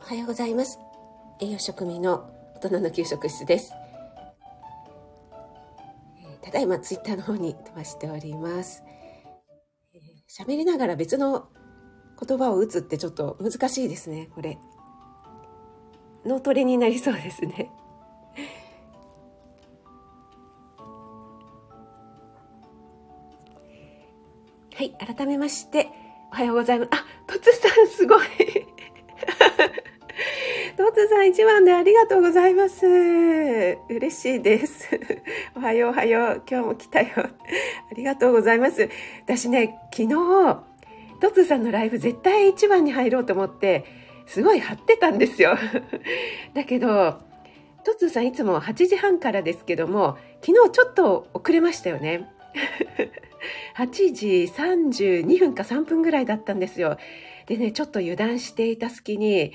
おはようございます。栄養食味の大人の給食室です。ただいまツイッターの方に飛ばしております。喋りながら別の言葉を打つってちょっと難しいですねこれ。脳トレになりそうですね。改めましておはようございますあとつさんすごい トツさん一番でありがとうございます。嬉しいです。おはようおはよう。今日も来たよ。ありがとうございます。私ね、昨日、トツさんのライブ絶対一番に入ろうと思って、すごい張ってたんですよ。だけど、トツさんいつも8時半からですけども、昨日ちょっと遅れましたよね。8時32分か3分ぐらいだったんですよ。でね、ちょっと油断していた隙に、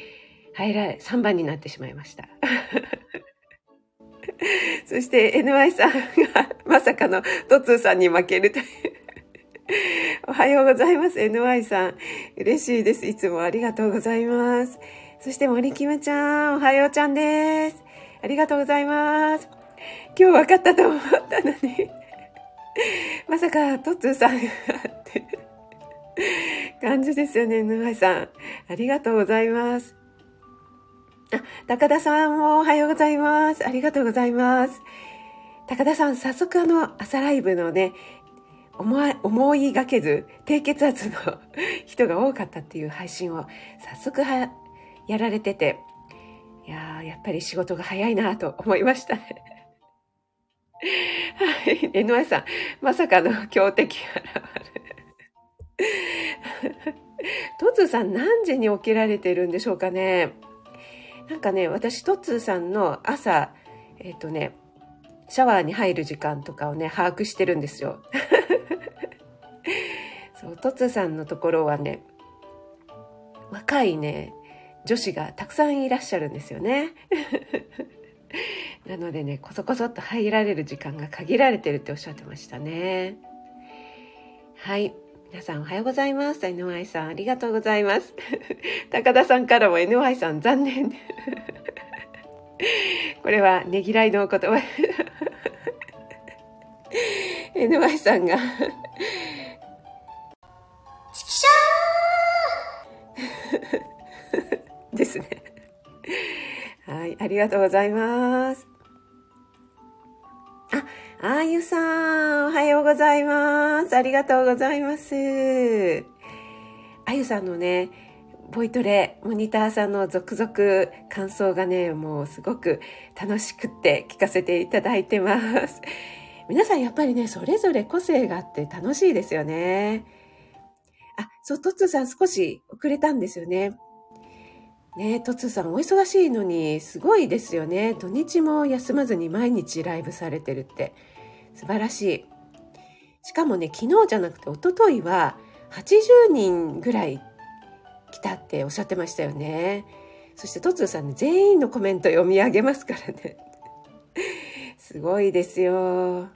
入られ、3番になってしまいました。そして NY さんがまさかのトツーさんに負けるという。おはようございます。NY さん。嬉しいです。いつもありがとうございます。そして森キムちゃん、おはようちゃんです。ありがとうございます。今日分かったと思ったのに。まさかトッツーさんがって感じですよね、NY さん。ありがとうございます。あ、高田さんもおはようございます。ありがとうございます。高田さん、早速あの、朝ライブのね、思い、がけず、低血圧の人が多かったっていう配信を早速は、やられてて、いややっぱり仕事が早いなと思いましたね。はい、NY さん、まさかの強敵現れる。トツさん何時に起きられてるんでしょうかね。なんかね私トッツーさんの朝えっ、ー、とねシャワーに入る時間とかをね把握してるんですよ。そうトツーさんのところはね若いね女子がたくさんいらっしゃるんですよね。なのでねこそこそっと入られる時間が限られてるっておっしゃってましたね。はい皆さんおはようございます。NY さんありがとうございます。高田さんからも NY さん残念。これはねぎらいのお言葉。NY さんがシャーですね。はい、ありがとうございます。あ、ゆさん、おはようございます。ありがとうございます。あゆさんのね、ボイトレ、モニターさんの続々感想がね、もうすごく楽しくって聞かせていただいてます。皆さんやっぱりね、それぞれ個性があって楽しいですよね。あ、そう、トッツーさん少し遅れたんですよね。ねトツさんお忙しいのにすごいですよね。土日も休まずに毎日ライブされてるって。素晴らしい。しかもね、昨日じゃなくて一昨日は80人ぐらい来たっておっしゃってましたよね。そしてトツーさんね、全員のコメント読み上げますからね。すごいですよ。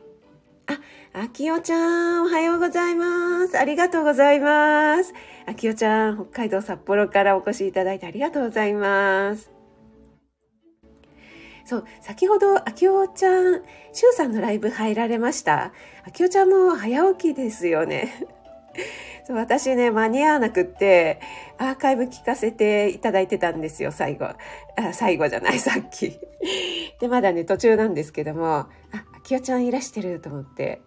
あ、あきおちゃん、おはようございます。ありがとうございます。あきおちゃん、北海道札幌からお越しいただいてありがとうございます。そう、先ほど、あきおちゃん、しゅうさんのライブ入られましたあきおちゃんも早起きですよね。そう私ね、間に合わなくって、アーカイブ聞かせていただいてたんですよ、最後。あ最後じゃない、さっき。で、まだね、途中なんですけども、あ、あきおちゃんいらしてると思って、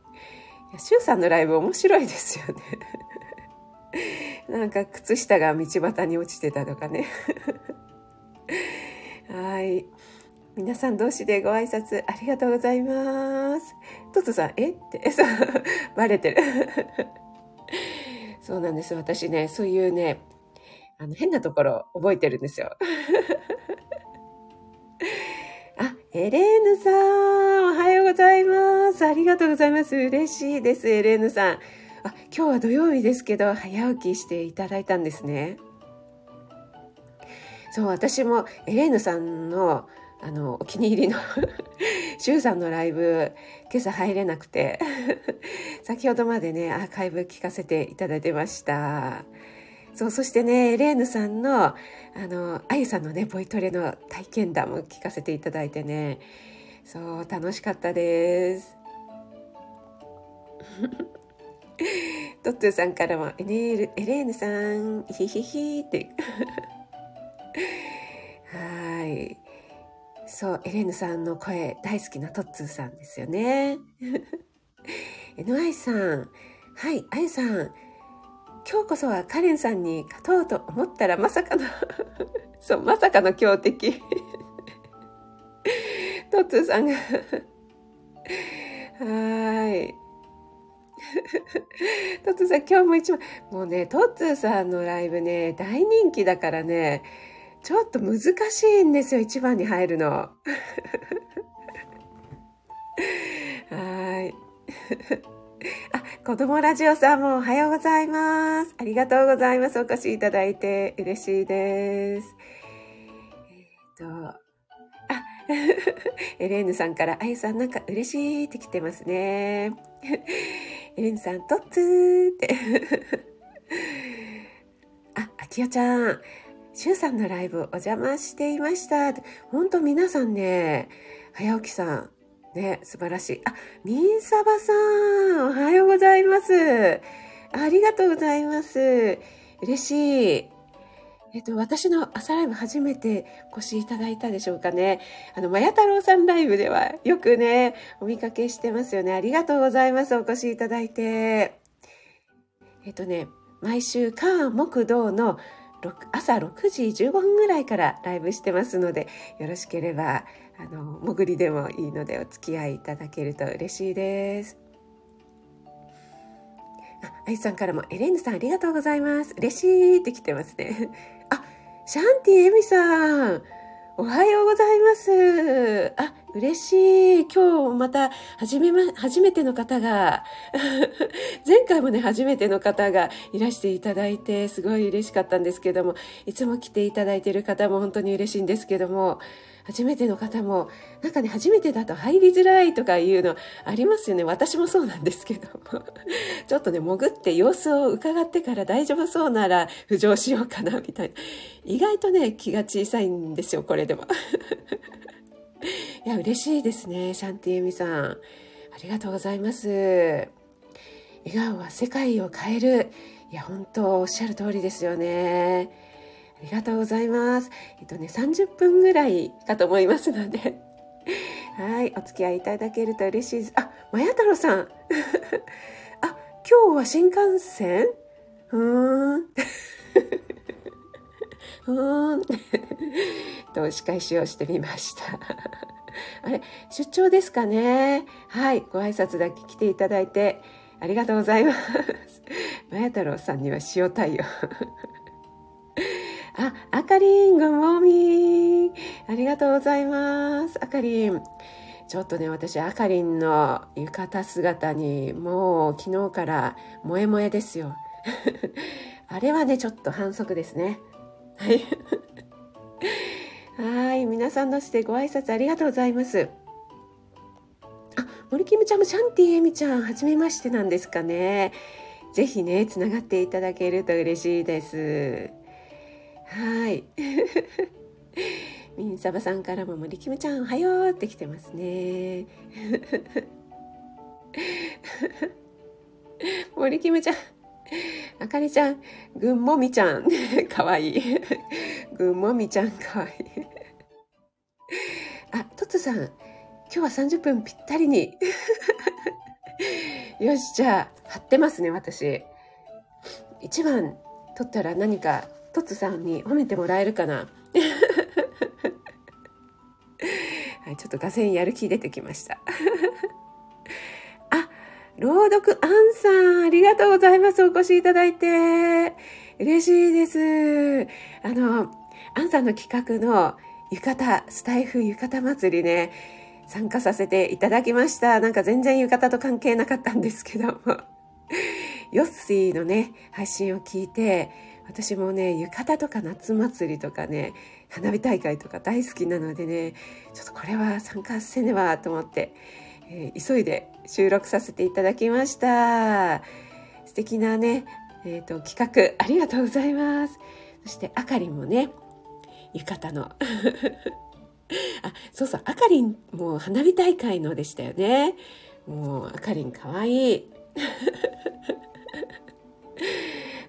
しゅうさんのライブ面白いですよね。なんか靴下が道端に落ちてたとかね。はい。皆さん同士でご挨拶ありがとうございます。トトさん、え？って、そう、バレてる。そうなんです。私ね、そういうね、あの、変なところ覚えてるんですよ。あ、エレーヌさん、おはようございます。ありがとうございます。嬉しいです、エレーヌさん。あ、今日は土曜日ですけど、早起きしていただいたんですね。そう、私もエレーヌさんのあの、お気に入りの シュウさんのライブ、今朝入れなくて 先ほどまでね、アーカイブ聞かせていただいてました。そう、そしてね、エレーヌさんの、あの、あゆさんのね、ボイトレの体験談も聞かせていただいてね、そう、楽しかったです。トッツーさんからも、エネール、エレーヌさん、ヒヒヒって。はい。そう、エレーヌさんの声大好きなトッツーさんですよね。NY さん、はい、あゆさん、今日こそはカレンさんに勝とうと思ったらまさかの そう、まさかの強敵 トッツーさんがはい。トッツーさん、今日も一番、もうね、トッツーさんのライブね、大人気だからね、ちょっと難しいんですよ、一番に入るの。はい。あ、子供ラジオさんもおはようございます。ありがとうございます。お越しいただいて嬉しいです。えっ、と、あ、エレーヌさんから、あゆさんなんか嬉しいって来てますね。エレーヌさん、とっつーって。あ、あきよちゃん、しゅうさんのライブお邪魔していました。本当皆さんね、早起きさん、ね、素晴らしい。あ、みんさばさん、おはようございます。ありがとうございます。嬉しい。えっと、私の朝ライブ初めてお越しいただいたでしょうかね。あの、まや太郎さんライブではよくね、お見かけしてますよね。ありがとうございます。お越しいただいて。えっとね、毎週、火、木、土の朝6時15分ぐらいからライブしてますので、よろしければ、あの、潜りでもいいのでお付き合いいただけると嬉しいです。あ、アイさんからも、エレンヌさんありがとうございます。嬉しいって来てますね。あ、シャンティエミさん。おはようございます。あ、嬉しい。今日また、はじめま、初めての方が、前回もね、初めての方がいらしていただいて、すごい嬉しかったんですけども、いつも来ていただいている方も本当に嬉しいんですけども、初めての方も、なんかね、初めてだと入りづらいとかいうのありますよね。私もそうなんですけども。ちょっとね、潜って様子を伺ってから大丈夫そうなら浮上しようかな、みたいな。意外とね、気が小さいんですよ、これでも。いや、嬉しいですね、シャンティエミさん。ありがとうございます。笑顔は世界を変える。いや、本当おっしゃる通りですよね。ありがとうございます。えっとね、30分ぐらいかと思いますので、はい、お付き合いいただけると嬉しいです。あ、まや太郎さん。あ、今日は新幹線？うーん。ふーん。と、仕返しをしてみました。あれ、出張ですかね？はい、ご挨拶だけ来ていただいて、ありがとうございます。まや太郎さんには塩対応。あ、あかりん、ぐもみありがとうございます。あかりん。ちょっとね、私、あかりんの浴衣姿に、もう昨日から萌え萌えですよ。あれはね、ちょっと反則ですね。はい。はい。皆さんのしてご挨拶ありがとうございます。あ、森キムちゃんもシャンティエミちゃん、はじめましてなんですかね。ぜひね、つながっていただけると嬉しいです。はい。みんさばさんからも森キムちゃんおはようって来てますね。森キムちゃん、あかりちゃん、ぐんもみちゃん、かわいい。ぐんもみちゃんかわいい。あ、とつさん、今日は30分ぴったりに。よし、じゃあ、貼ってますね、私。1番取ったら何かトツさんに褒めてもらえるかな？はい、ちょっと画線やる気出てきました。あ、朗読アンさん、ありがとうございます。お越しいただいて。嬉しいです。あの、アンさんの企画の浴衣、スタイフ浴衣祭りね、参加させていただきました。なんか全然浴衣と関係なかったんですけども。ヨッシーのね、配信を聞いて、私もね、浴衣とか夏祭りとかね、花火大会とか大好きなのでね、ちょっとこれは参加せねばと思って、えー、急いで収録させていただきました。素敵なね、えっ、ー、と、企画ありがとうございます。そして、あかりんもね、浴衣の あ、そうそう、あかりんもう花火大会のでしたよね。もう、あかりんかわいい。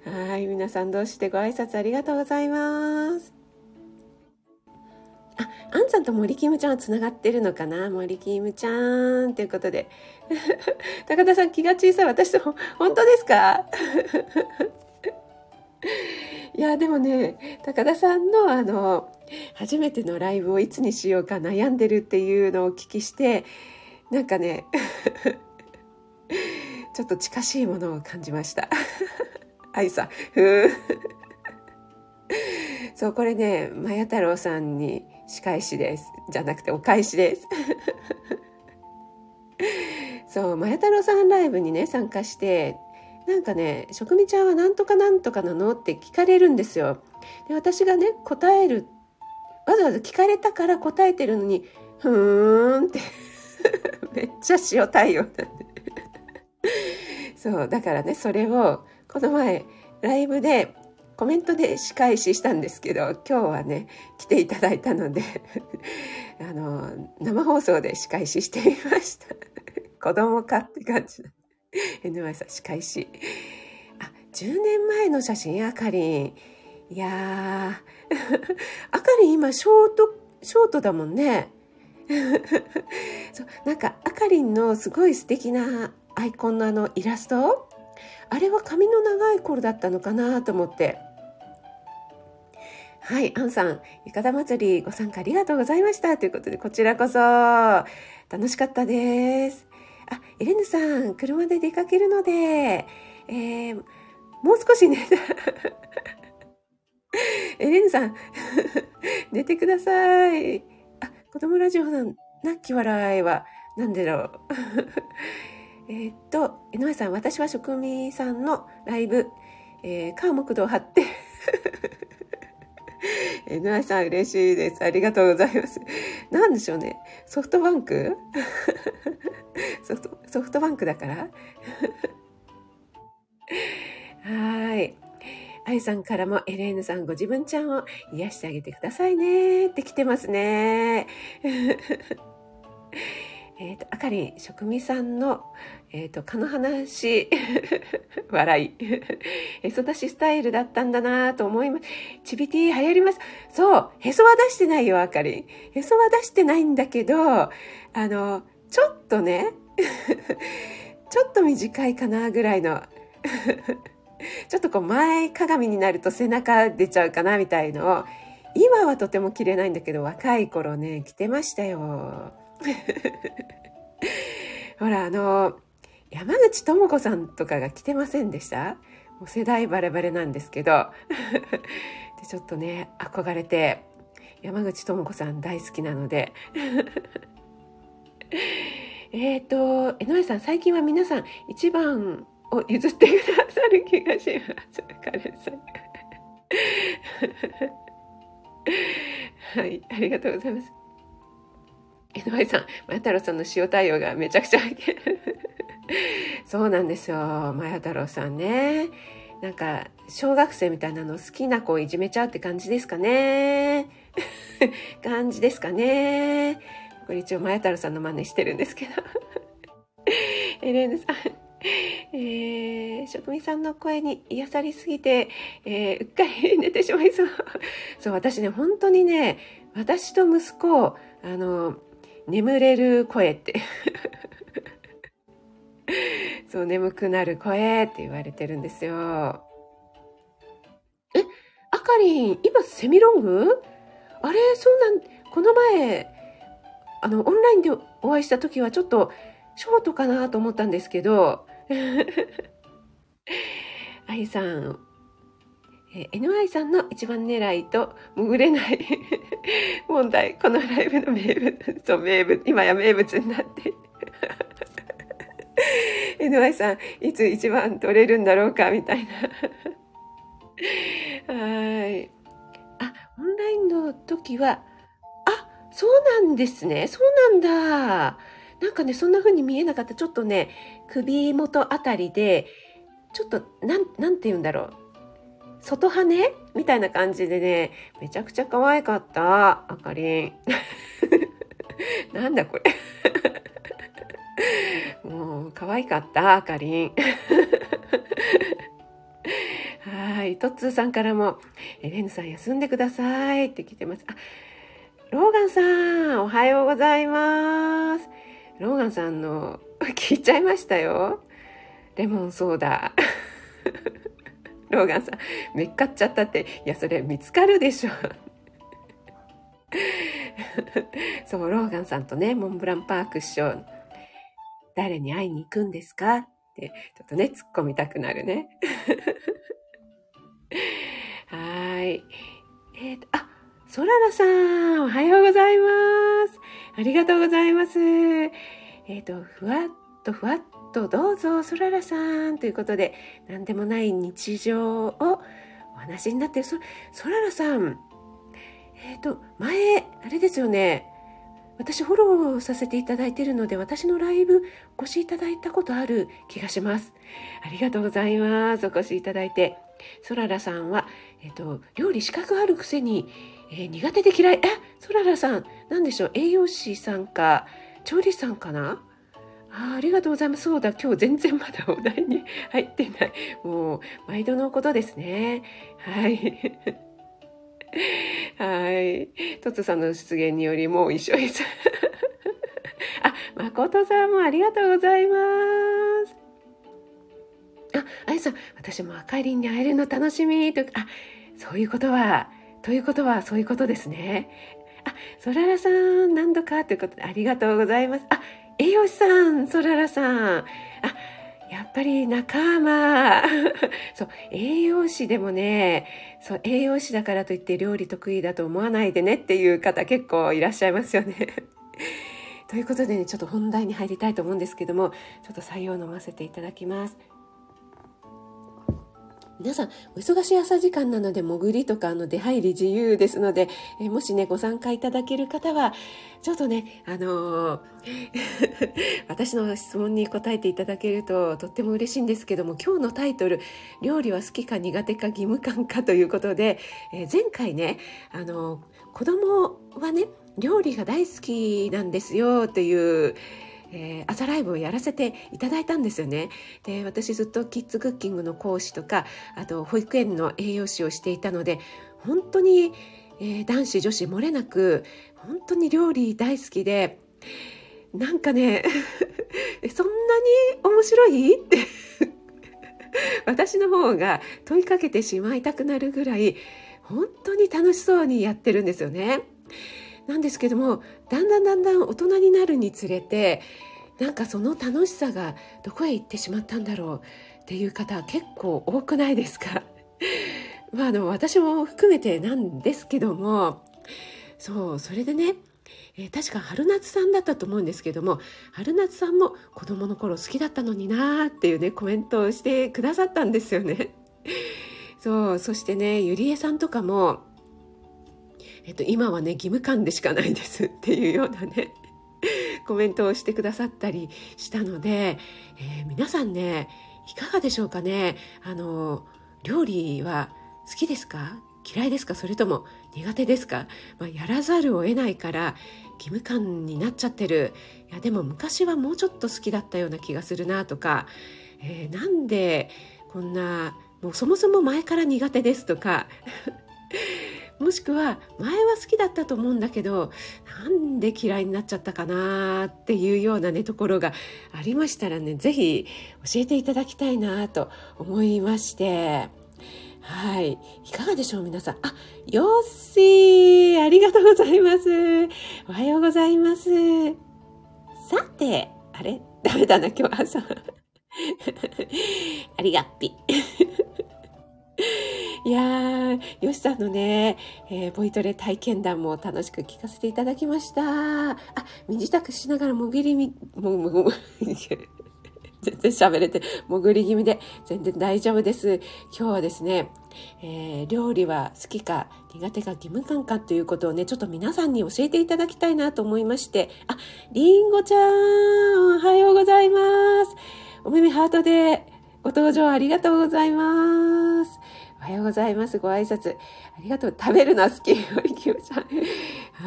はい、皆さん同士でご挨拶ありがとうございます。あ、あんさんと森キムちゃんはつながってるのかな？森キムちゃんということで。高田さん気が小さい。私と、本当ですか？いや、でもね、高田さんのあの、初めてのライブをいつにしようか悩んでるっていうのをお聞きして、なんかね、ちょっと近しいものを感じました。愛さん、ふー。そう、これね、まや太郎さんに仕返しです。じゃなくてお返しです。そう、まや太郎さんライブにね、参加して、なんかね、職味ちゃんはなんとかなんとかなのって聞かれるんですよ。で、私がね、答える、わざわざ聞かれたから答えてるのに、ふーんって めっちゃ塩対応なんでそう、だからね、それを、この前、ライブでコメントで仕返ししたんですけど、今日はね、来ていただいたので あの、生放送で仕返ししてみました 子供かって感じ。NY さん、仕返し。あ、10年前の写真、あかりん。いやー、あかりん今、ショート、ショートだもんね。そうなんか、あかりんのすごい素敵なアイコンのあのイラストあれは髪の長い頃だったのかなと思って。はい、アンさん、浴衣祭りご参加ありがとうございました。ということで、こちらこそ、楽しかったです。あ、エレヌさん、車で出かけるので、えー、もう少しね、エレンヌさん、寝てください。あ、子供ラジオの泣き笑いは、なんでだろう。えー、っと、井上さん、私は職味さんのライブ、えー、川木道張って 井上さん嬉しいです。ありがとうございます。なんでしょうね。ソフトバンク？ソフトソフトバンクだからはい。あゆさんからもエレーヌさんご自分ちゃんを癒してあげてくださいねって来てますね。えっ、ー、と、あかりん、職味さんの、えっ、ー、と、蚊の話、笑い。へそ出しスタイルだったんだなと思います。チビティ流行ります。そう、へそは出してないよ、あかりん。へそは出してないんだけど、あの、ちょっとね、ちょっと短いかな、ぐらいの。ちょっとこう前鏡になると背中出ちゃうかなみたいのを今はとても着れないんだけど若い頃ね着てましたよ。ほら、あの、山口智子さんとかが来てませんでした？もう世代バレバレなんですけど。でちょっとね、憧れて、山口智子さん大好きなので。えっと、江上さん、最近は皆さん一番を譲ってくださる気がします。カレさん。はい、ありがとうございます。江上さん、マヤ太郎さんの塩対応がめちゃくちゃそうなんですよ、マヤ太郎さんね。なんか、小学生みたいなの好きな子をいじめちゃうって感じですかね。感じですかね。これ一応、マヤ太郎さんの真似してるんですけど。エレーヌさん。えー、職人さんの声に癒されすぎて、えー、うっかり寝てしまいそう。そう、私ね、本当にね、私と息子、あの、眠れる声って。そう眠くなる声って言われてるんですよ。えあかりん今セミロング？あれそうなんこの前あのオンラインでお会いした時はちょっとショートかなと思ったんですけど。あゆさんえー、NY さんの一番狙いと潜れない 問題。このライブの名物、そう、名物、今や名物になって。NY さん、いつ一番取れるんだろうか、みたいな。はい。あ、オンラインの時は、あ、そうなんですね。そうなんだ。なんかね、そんな風に見えなかった。ちょっとね、首元あたりで、ちょっと、なん、なんて言うんだろう。外羽みたいな感じでね、めちゃくちゃ可愛かった。あかりん。なんだこれ。もう、可愛かった、あかりん。はい。トッツーさんからも、えレンヌさん休んでくださいって来てます。あ、ローガンさん、おはようございます。ローガンさんの、聞いちゃいましたよ。レモンソーダ。ローガンさん、めっかっちゃったって、いや、それ見つかるでしょ。そう、ローガンさんとね、モンブランパーク師匠、誰に会いに行くんですかって、ちょっとね、突っ込みたくなるね。はい。えっ、ー、と、あ、ソララさん、おはようございます。ありがとうございます。えっ、ー、と、ふわっとふわっとどうぞ、ソララさんということで、何でもない日常をお話になってる。そ、ソララさん、えっ、ー、と、前、あれですよね。私フォローさせていただいているので、私のライブお越しいただいたことある気がします。ありがとうございます。お越しいただいて。ソララさんは、えっ、ー、と、料理資格あるくせに、えー、苦手で嫌い。え、ソララさん、なんでしょう、栄養士さんか、調理師さんかな？あありがとうございます。そうだ、今日全然まだお題に 入ってない。もう、毎度のことですね。はい。はい。トツさんの出現によりもう一緒です。あ、誠さんもありがとうございます。あ、あゆさん、私もあかりんに会えるの楽しみと、あ、そういうことは、ということはそういうことですね。あ、そららさん、何度かということでありがとうございます。あ、栄養士さん、そららさん。あ、やっぱり仲間。そう、栄養士でもね、そう、栄養士だからといって料理得意だと思わないでねっていう方結構いらっしゃいますよね。ということでね、ちょっと本題に入りたいと思うんですけども、ちょっと採用飲ませていただきます。皆さん、お忙しい朝時間なので、潜りとか、あの、出入り自由ですので、えもしね、ご参加いただける方は、ちょっとね、あのー、私の質問に答えていただけると、とっても嬉しいんですけども、今日のタイトル、料理は好きか苦手か義務感かということで、え前回ね、あのー、子供はね、料理が大好きなんですよ、という、えー、朝ライブをやらせていただいたんですよね。で私ずっとキッズクッキングの講師とかあと保育園の栄養士をしていたので本当に、えー、男子女子漏れなく本当に料理大好きでなんかね そんなに面白い？って 私の方が問いかけてしまいたくなるぐらい本当に楽しそうにやってるんですよね。なんですけどもだんだんだんだん大人になるにつれてなんかその楽しさがどこへ行ってしまったんだろうっていう方結構多くないですか？まああの私も含めてなんですけどもそうそれでねえー、確か春夏さんだったと思うんですけども春夏さんも子供の頃好きだったのになーっていうねコメントをしてくださったんですよね。そうそしてねゆりえさんとかもえっと、今はね義務感でしかないですっていうようなね コメントをしてくださったりしたので、えー、皆さんねいかがでしょうかね。あの料理は好きですか？嫌いですか？それとも苦手ですか、まあ、やらざるを得ないから義務感になっちゃってる。いやでも昔はもうちょっと好きだったような気がするなとか、えー、なんでこんなもうそもそも前から苦手ですとかもしくは前は好きだったと思うんだけどなんで嫌いになっちゃったかなっていうようなねところがありましたらね是非教えていただきたいなと思いましてはい。いかがでしょう皆さん？あ、よっしーありがとうございます。おはようございます。さて、あれ？ダメだな、今日朝。ありがっぴ。いやー、よしさんのね、えー、ボイトレ体験談も楽しく聞かせていただきました。あ、身支度しながらもぎりみ、も、も、も、全然喋れて、潜り気味で全然大丈夫です。今日はですね、えー、料理は好きか苦手か義務感かということをね、ちょっと皆さんに教えていただきたいなと思いまして、あ、りんごちゃん、おはようございます。お耳ハートでご登場ありがとうございます。おはようございます。ご挨拶。ありがとう。食べるの好き。森清ちゃん。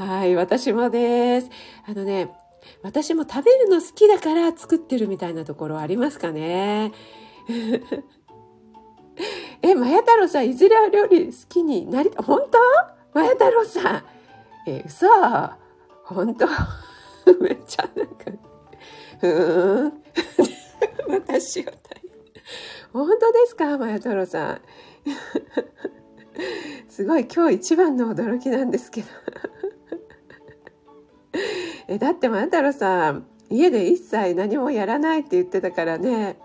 はい、私もです。あのね、私も食べるの好きだから作ってるみたいなところありますかね。え、まや太郎さん、いずれは料理好きになり、本当？まや太郎さん。え、嘘本当？めっちゃなんか、ふーん。私は大変。本当ですか？まや太郎さん。すごい今日一番の驚きなんですけど。えだって万太郎さん家で一切何もやらないって言ってたからね。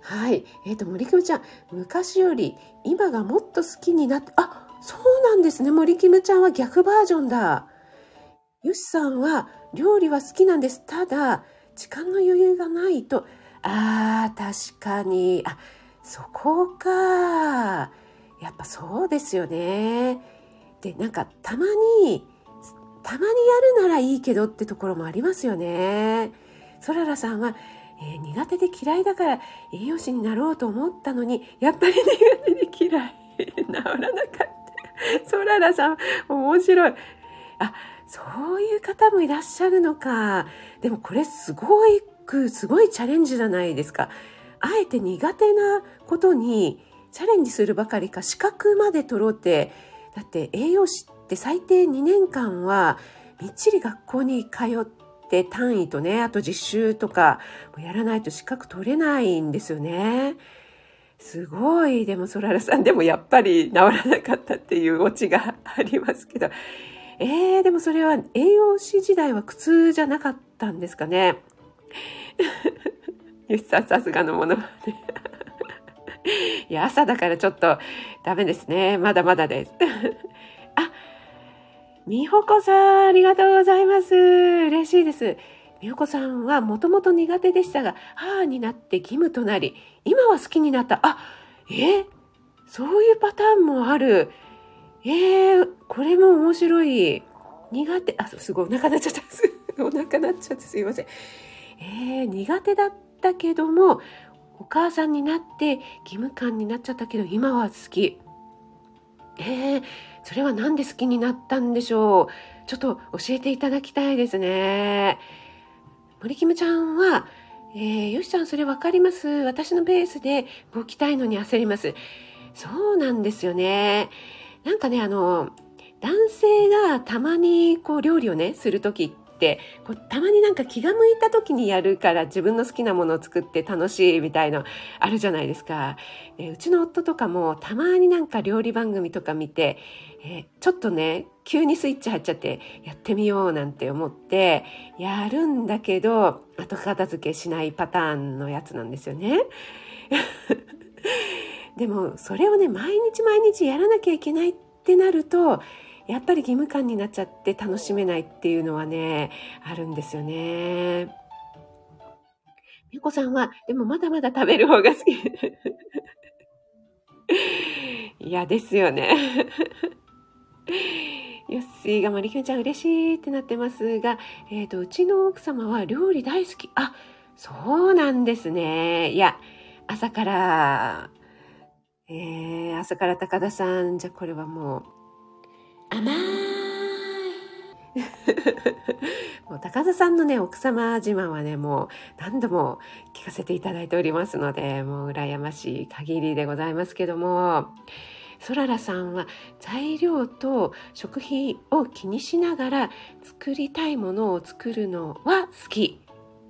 はい。えっ、ー、と森キムちゃん昔より今がもっと好きになってあそうなんですね。森キムちゃんは逆バージョンだ。よしさんは料理は好きなんです。ただ時間の余裕がないと。あー確かに。あそこかやっぱそうですよねでなんかたまにたまにやるならいいけどってところもありますよね。そららさんは、えー、苦手で嫌いだから栄養士になろうと思ったのに、やっぱり苦手で嫌い。治らなかった。そららさん、面白い。あ、そういう方もいらっしゃるのか。でもこれすごい、すごいチャレンジじゃないですか。あえて苦手なことにチャレンジするばかりか資格まで取ろうって、だって栄養士で最低2年間はみっちり学校に通って単位とねあと実習とかやらないと資格取れないんですよね。すごいでもソララさんでもやっぱり治らなかったっていうオチがありますけどえー、でもそれは栄養士時代は苦痛じゃなかったんですかね。よしさんさすがのものまね。いや朝だからちょっとダメですねまだまだです。あみほこさん、ありがとうございます。嬉しいです。みほこさんはもともと苦手でしたが、母になって義務となり、今は好きになった。あ、え？そういうパターンもある。えー、これも面白い。苦手、あ、すごい、お腹なっちゃった。お腹なっちゃってすいません。えー、苦手だったけども、お母さんになって義務感になっちゃったけど、今は好き。えー、それは何で好きになったんでしょう？ちょっと教えていただきたいですね。森キムちゃんは、えー、よしちゃんそれ分かります？私のペースで動きたいのに焦ります。そうなんですよね。なんかね、あの、男性がたまにこう料理をね、する時っってこうたまになんか気が向いた時にやるから自分の好きなものを作って楽しいみたいのあるじゃないですか。えうちの夫とかもたまになんか料理番組とか見て、えちょっとね急にスイッチ入っちゃってやってみようなんて思ってやるんだけど後片付けしないパターンのやつなんですよね。でもそれをね毎日毎日やらなきゃいけないってなるとやっぱり義務感になっちゃって楽しめないっていうのはね、あるんですよね。みこさんは、でもまだまだ食べる方が好き。いや、ですよね。よっしーがまりきゅんちゃん嬉しいってなってますが、えっ、ー、と、うちの奥様は料理大好き。あ、そうなんですね。いや、朝から、えー、朝から高田さん、じゃあこれはもう、甘い もう高田さんのね奥様自慢はねもう何度も聞かせていただいておりますのでもう羨ましい限りでございますけどもそららさんは材料と食費を気にしながら作りたいものを作るのは好き。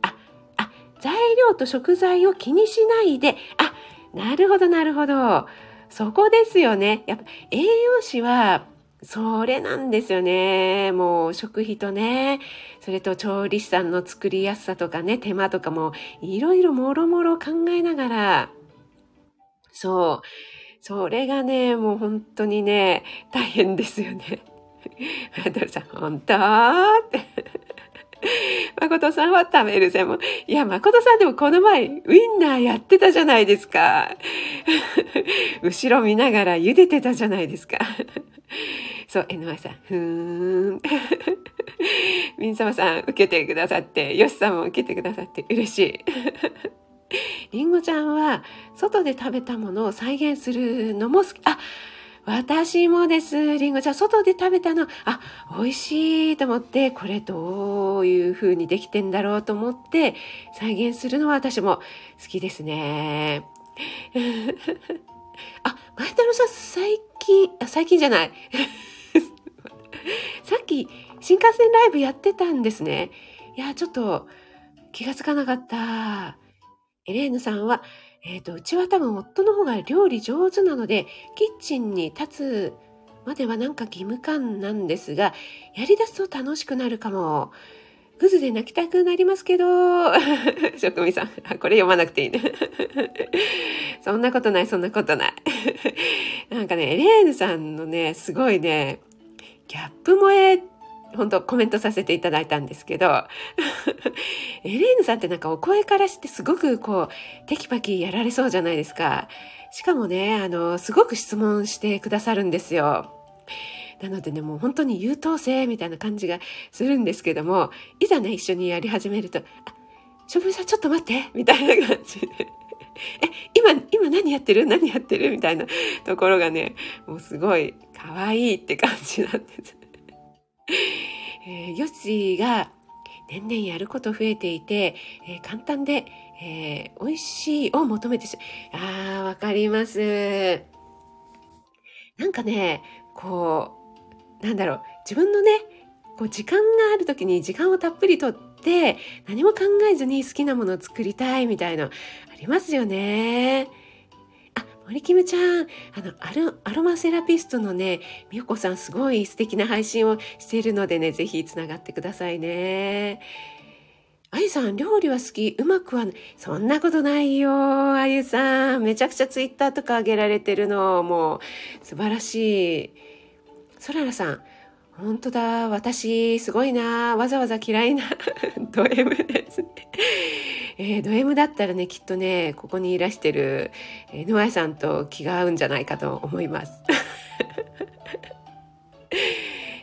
あ、あ、材料と食材を気にしないで、あ、なるほどなるほど。そこですよね。やっぱ栄養士はそれなんですよね。もう食費とね、それと調理師さんの作りやすさとかね、手間とかもいろいろもろもろ考えながら、そう、それがね、もう本当にね、大変ですよね。マドルさん、本当って。誠さんは食べる専門。いや、誠さんでもこの前、ウインナーやってたじゃないですか。後ろ見ながら茹でてたじゃないですか。そう、NY さん、ふーん。みんさまさん、受けてくださって、よしさんも受けてくださって嬉しい。りんごちゃんは、外で食べたものを再現するのも好き。あ、私もです。りんごちゃん、外で食べたの、あ、美味しいと思って、これどういう風にできてんだろうと思って、再現するのは私も好きですね。あ、前太郎さん、最近、最近じゃない。さっき、新幹線ライブやってたんですね。いや、ちょっと、気がつかなかった。エレーヌさんは、えっ、ー、と、うちは多分夫の方が料理上手なので、キッチンに立つまではなんか義務感なんですが、やり出すと楽しくなるかも。グズで泣きたくなりますけど、職味さん、これ読まなくていいね。そんなことない、そんなことない。なんかね、エレーヌさんのね、すごいね、ギャップ萌え本当コメントさせていただいたんですけど、エレーヌさんってなんかお声からしてすごくこう、テキパキやられそうじゃないですか。しかもね、あの、すごく質問してくださるんですよ。なのでね、もう本当に優等生みたいな感じがするんですけども、いざね、一緒にやり始めると、あ、しょぶさんちょっと待ってみたいな感じで。え、今、今何やってる？何やってる？みたいなところがね、もうすごい可愛いって感じなんです。えー、ヨッシーが年々やること増えていて、えー、簡単で、えー、美味しいを求めてし、ああ、わかります。なんかね、こう、なんだろう、自分のね、こう時間がある時に時間をたっぷりとって何も考えずに好きなものを作りたいみたいなありますよね。あ森キムちゃん、あの、アル、アロマセラピストのね、みよこさんすごい素敵な配信をしているのでね、ぜひつながってくださいね。あゆさん、料理は好き、うまくは。そんなことないよ、あゆさん。めちゃくちゃツイッターとか上げられてるの、もう、素晴らしい。ソララさん、本当だ、私、すごいな、わざわざ嫌いな、ド M ですね。えー、ド M だったらね、きっとね、ここにいらしてる、えー、ノアさんと気が合うんじゃないかと思います。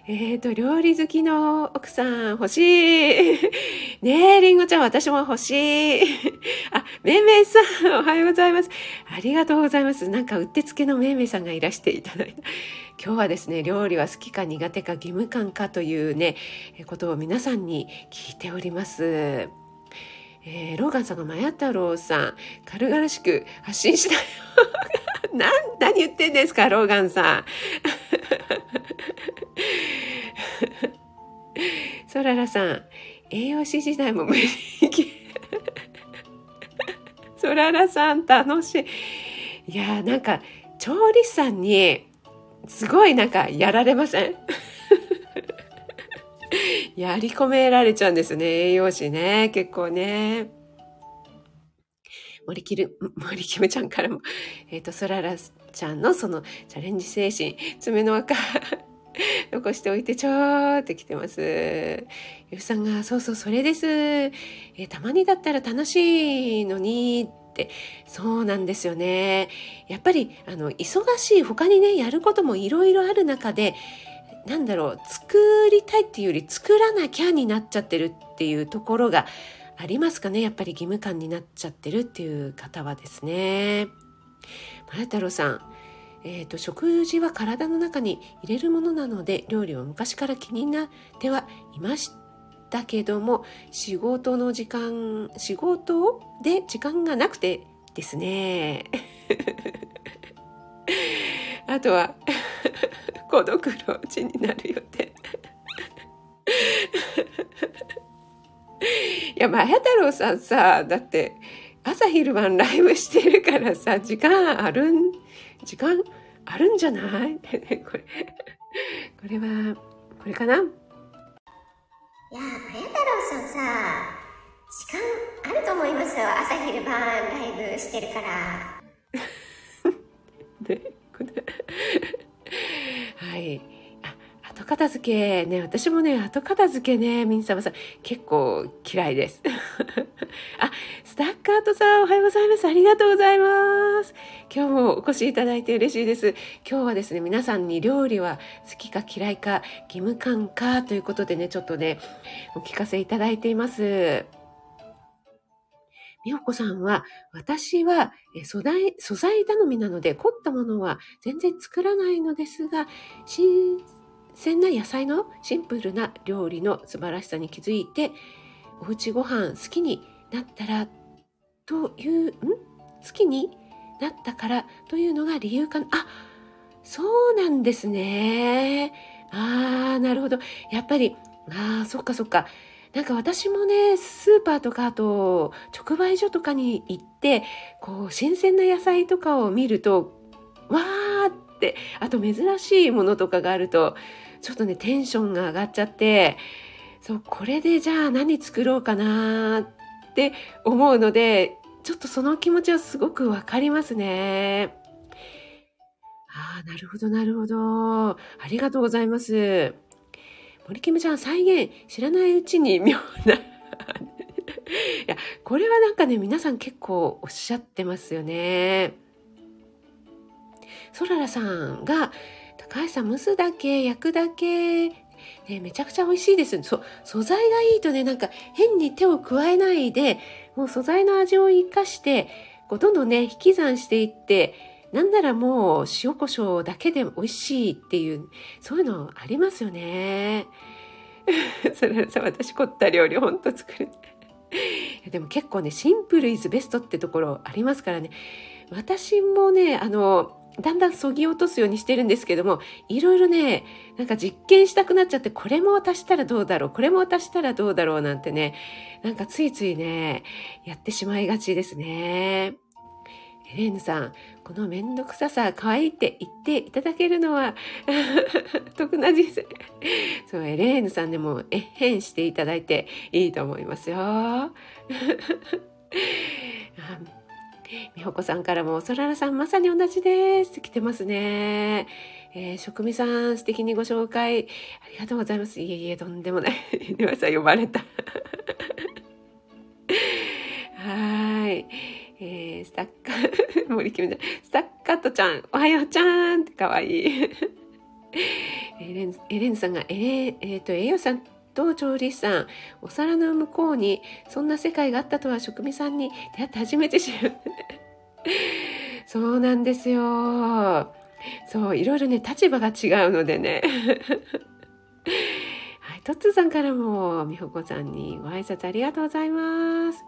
えっと、料理好きの奥さん欲しい。ねえ、りんごちゃん私も欲しい。あ、めいめいさんおはようございます。ありがとうございます。なんかうってつけのめいめいさんがいらしていただいた。今日はですね料理は好きか苦手か義務感かというねことを皆さんに聞いております。えー、ローガンさんがマヤ太郎さん軽々しく発信しない な何言ってんですかローガンさん ソララさん栄養士時代も無理 ソララさん楽しいいやなんか調理師さんにすごいなんかやられません？やり込められちゃうんですね。栄養士ね。結構ね。森きる、森きむちゃんからも、えっ、ー、と、そららちゃんのそのチャレンジ精神、爪の赤、残しておいてちょーって来てます。ゆうさんが、そうそう、それです。えー、たまにだったら楽しいのに、ってそうなんですよねやっぱりあの忙しい他にねやることもいろいろある中でなんだろう作りたいっていうより作らなきゃになっちゃってるっていうところがありますかねやっぱり義務感になっちゃってるっていう方はですね前太郎さんえーと、食事は体の中に入れるものなので料理は昔から気になってはいましだけども仕事の時間仕事で時間がなくてですね。あとは 孤独老人になる予定。いや前太郎さんさだって朝昼晩ライブしてるからさ時間あるん時間？あるんじゃない？これ。これはこれかな？いやあや太郎さんさ時間あると思いますよ。朝昼晩ライブしてるから。で はい後片付けね、私もね、後片付けね、みんさまさん、結構嫌いです。あ、スタッカートさん、おはようございます。ありがとうございます。今日もお越しいただいて嬉しいです。今日はですね、皆さんに料理は好きか嫌いか、義務感かということでね、ちょっとね、お聞かせいただいています。みほこさんは、私は素材、素材頼みなので凝ったものは全然作らないのですが、新鮮な野菜のシンプルな料理の素晴らしさに気づいて、おうちご飯好きになったら、という、ん？好きになったからというのが理由かな？あ、そうなんですね。ああ、なるほど。やっぱり、ああ、そっかそっか。なんか私もね、スーパーとかあと直売所とかに行って、こう新鮮な野菜とかを見ると、わーって、あと珍しいものとかがあると、ちょっとね、テンションが上がっちゃって、そう、これでじゃあ何作ろうかなって思うので、ちょっとその気持ちはすごくわかりますね。ああ、なるほど、なるほど。ありがとうございます。森キムちゃん再現知らないうちに妙な いや、これはなんかね、皆さん結構おっしゃってますよね。ソララさんが、高橋さん蒸すだけ、焼くだけ、ね、めちゃくちゃ美味しいです。そ、素材がいいとね、なんか変に手を加えないで、もう素材の味を生かして、こうどんどんね、引き算していって、なんならもう塩コショウだけで美味しいっていう、そういうのありますよね。それさ、私凝った料理ほんと作る。でも結構ね、シンプルイズベストってところありますからね。私もね、あの、だんだんそぎ落とすようにしてるんですけども、いろいろね、なんか実験したくなっちゃって、これも足したらどうだろう、これも足したらどうだろうなんてね、なんかついついね、やってしまいがちですね。エレーヌさん、このめんどくささ可愛いって言っていただけるのは 得な人生。そう、エレーヌさんでもえっへんしていただいていいと思いますよ。みほこさんからも、そららさんまさに同じです。来てますね。えー、職味さん素敵にご紹介ありがとうございます。いえいえ、とんでもない。ではさ、呼ばれた。はい。えー、スタッカ、森キムちゃん、スタッカットちゃん、おはようちゃんってかわいい。エレン、エレンさんが、えー、えー、と、栄養さんと調理師さん、お皿の向こうに、そんな世界があったとは職味さんに出会って初めて知る。そうなんですよ。そう、いろいろね、立場が違うのでね。はい、トッツーさんからも、美穂子さんにご挨拶ありがとうございます。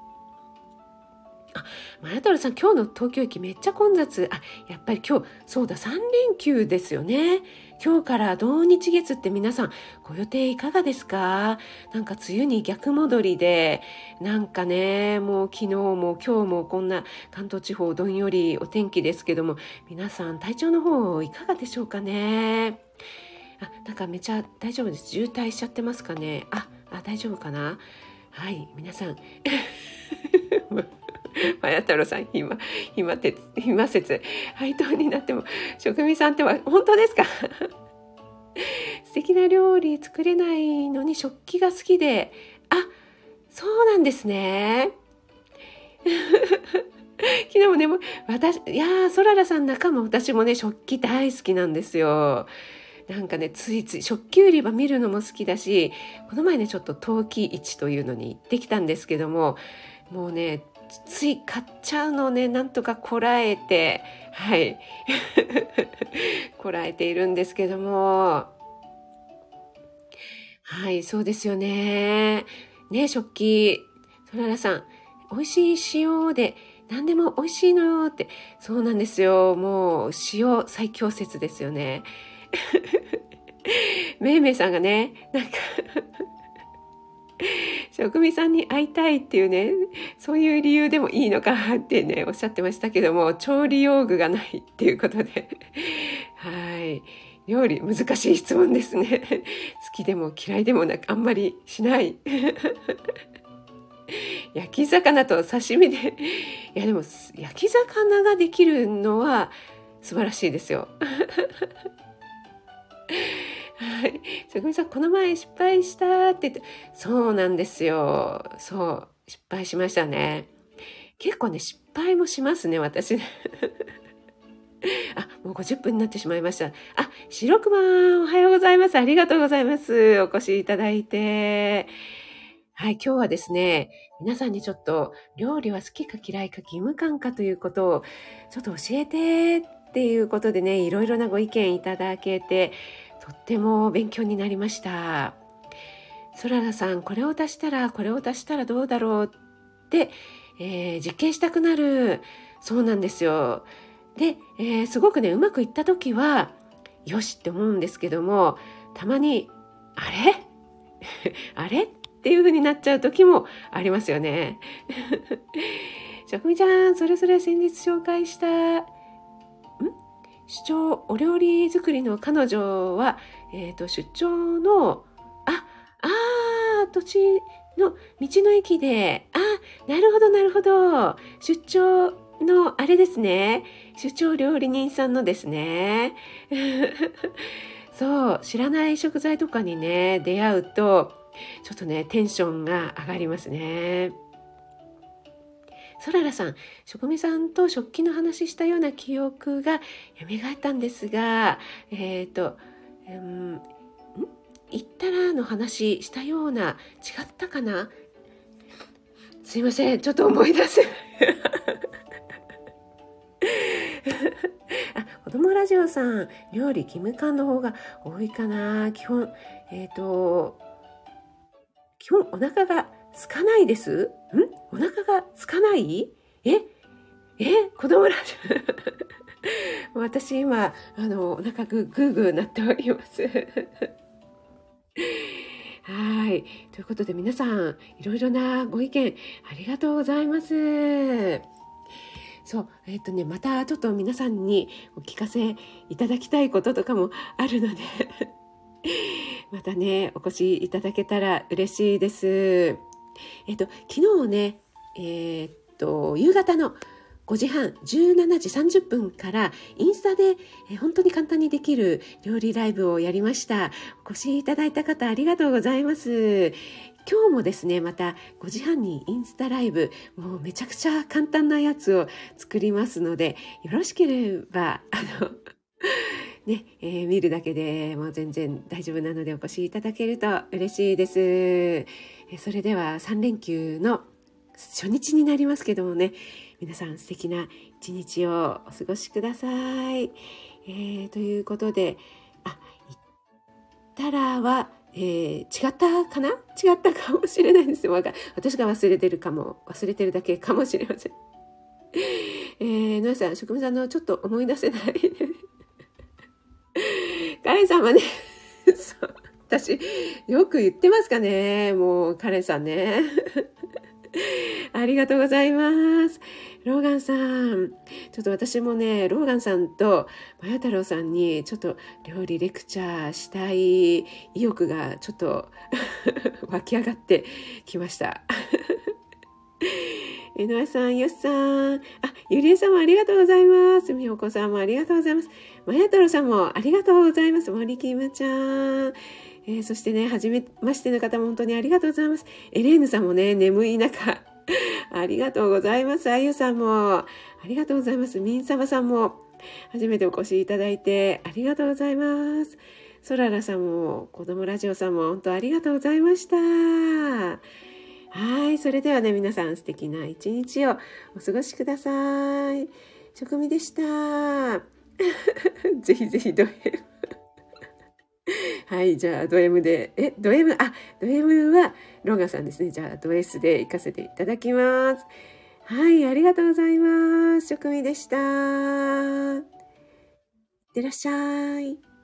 あ、マヤトルさん、今日の東京駅めっちゃ混雑。あ、やっぱり今日、そうだ、3連休ですよね。今日から土日月って皆さん、ご予定いかがですか？なんか梅雨に逆戻りで、なんかね、もう昨日も今日もこんな関東地方どんよりお天気ですけども、皆さん体調の方いかがでしょうかね？あ、なんかめちゃ大丈夫です。渋滞しちゃってますかね？あ、あ、大丈夫かな？はい、皆さん。マヤ太郎さん、暇、暇鉄、暇説、配当になっても、職人さんっては、本当ですか？素敵な料理作れないのに食器が好きで、あ、そうなんですね。昨日もね、私、いやー、ソララさん仲間私もね、食器大好きなんですよ。なんかね、ついつい食器売り場見るのも好きだし、この前ね、ちょっと陶器市というのに行ってきたんですけども、もうね、つい買っちゃうのをね、なんとかこらえて、はい、こらえているんですけども、はい、そうですよね。ね、食器、そららさん、美味しい塩で何でも美味しいのよって、そうなんですよ。もう塩最強説ですよね。めいめいさんがね、なんか 職味さんに会いたいっていうね、そういう理由でもいいのかってね、おっしゃってましたけども、調理用具がないっていうことで。はい。料理難しい質問ですね。好きでも嫌いでもなく、あんまりしない。焼き魚と刺身で、いやでも焼き魚ができるのは素晴らしいですよ。はい。職人さん、この前失敗したって言って、そうなんですよ。そう。失敗しましたね。結構ね、失敗もしますね、私ね。あ、もう50分になってしまいました。あ、白熊、おはようございます。ありがとうございます。お越しいただいて。はい、今日はですね、皆さんにちょっと料理は好きか嫌いか義務感かということをちょっと教えてっていうことでね、いろいろなご意見いただけて、とっても勉強になりました。そららさん、これを足したら、これを足したらどうだろうって、えー、実験したくなる。そうなんですよ。で、えー、すごくね、うまくいった時は、よしって思うんですけども、たまに、あれ？あれ？っていう風になっちゃう時もありますよね。職味ちゃん、それぞれ先日紹介した、ん出張、お料理作りの彼女は、えっ、ー、と、出張の、あ、あー、土地の道の駅で、あ、なるほど、なるほど。出張の、あれですね。出張料理人さんのですね。そう、知らない食材とかにね、出会うと、ちょっとね、テンションが上がりますね。そららさん、職味さんと食器の話したような記憶が蘇ったんですが、えっ、ー、と、うん、言ったらの話したような、違ったかな？すいません、ちょっと思い出せ。あ、子供ラジオさん、料理義務感の方が多いかな？基本、えっ、ー、と、基本お腹が空かないです？ん？お腹が空かない？え？え？子供ラジオ私今、あの、お腹ぐ、ぐーぐーなっております。はい。ということで皆さん、いろいろなご意見ありがとうございます。そう、えっ、ー、とね、またちょっと皆さんにお聞かせいただきたいこととかもあるので またね、お越しいただけたら嬉しいです。えっ、ー、と、昨日ね、えっ、と、夕方の5時半、17時30分からインスタで、え本当に簡単にできる料理ライブをやりました。お越しいただいた方ありがとうございます。今日もですね、また5時半にインスタライブ、もうめちゃくちゃ簡単なやつを作りますので、よろしければ、あの、ね、えー、見るだけでもう全然大丈夫なのでお越しいただけると嬉しいです。えそれでは3連休の初日になりますけどもね、皆さん素敵な一日をお過ごしください。えー、ということで、あ、言ったらは、えー、違ったかな？違ったかもしれないですよ。私が忘れてるかも、忘れてるだけかもしれません。えー、野さん、職務さんのちょっと思い出せない。カレンさんはね、そう、私、よく言ってますかね。もう、カレンさんね。ありがとうございます。ローガンさん。ちょっと私もね、ローガンさんとマヤ太郎さんにちょっと料理レクチャーしたい意欲がちょっと 湧き上がってきました。えのあさん、よしさん。あ、ゆりえさんもありがとうございます。みほこさんもありがとうございます。まや太郎さんもありがとうございます。森きむちゃん。えー、そしてね、はじめましての方も本当にありがとうございます。エレーヌさんもね、眠い中、ありがとうございます。あゆさんも、ありがとうございます。みんさまさんも、初めてお越しいただいて、ありがとうございます。そららさんも、子供ラジオさんも、本当ありがとうございました。はい。それではね、皆さん素敵な一日をお過ごしください。職味でした。ぜひぜひどう はい、じゃあド M で、え、ド M、あ、ド M はロガさんですね。じゃあド S で行かせていただきます。はい、ありがとうございます。職味でした。いってらっしゃい。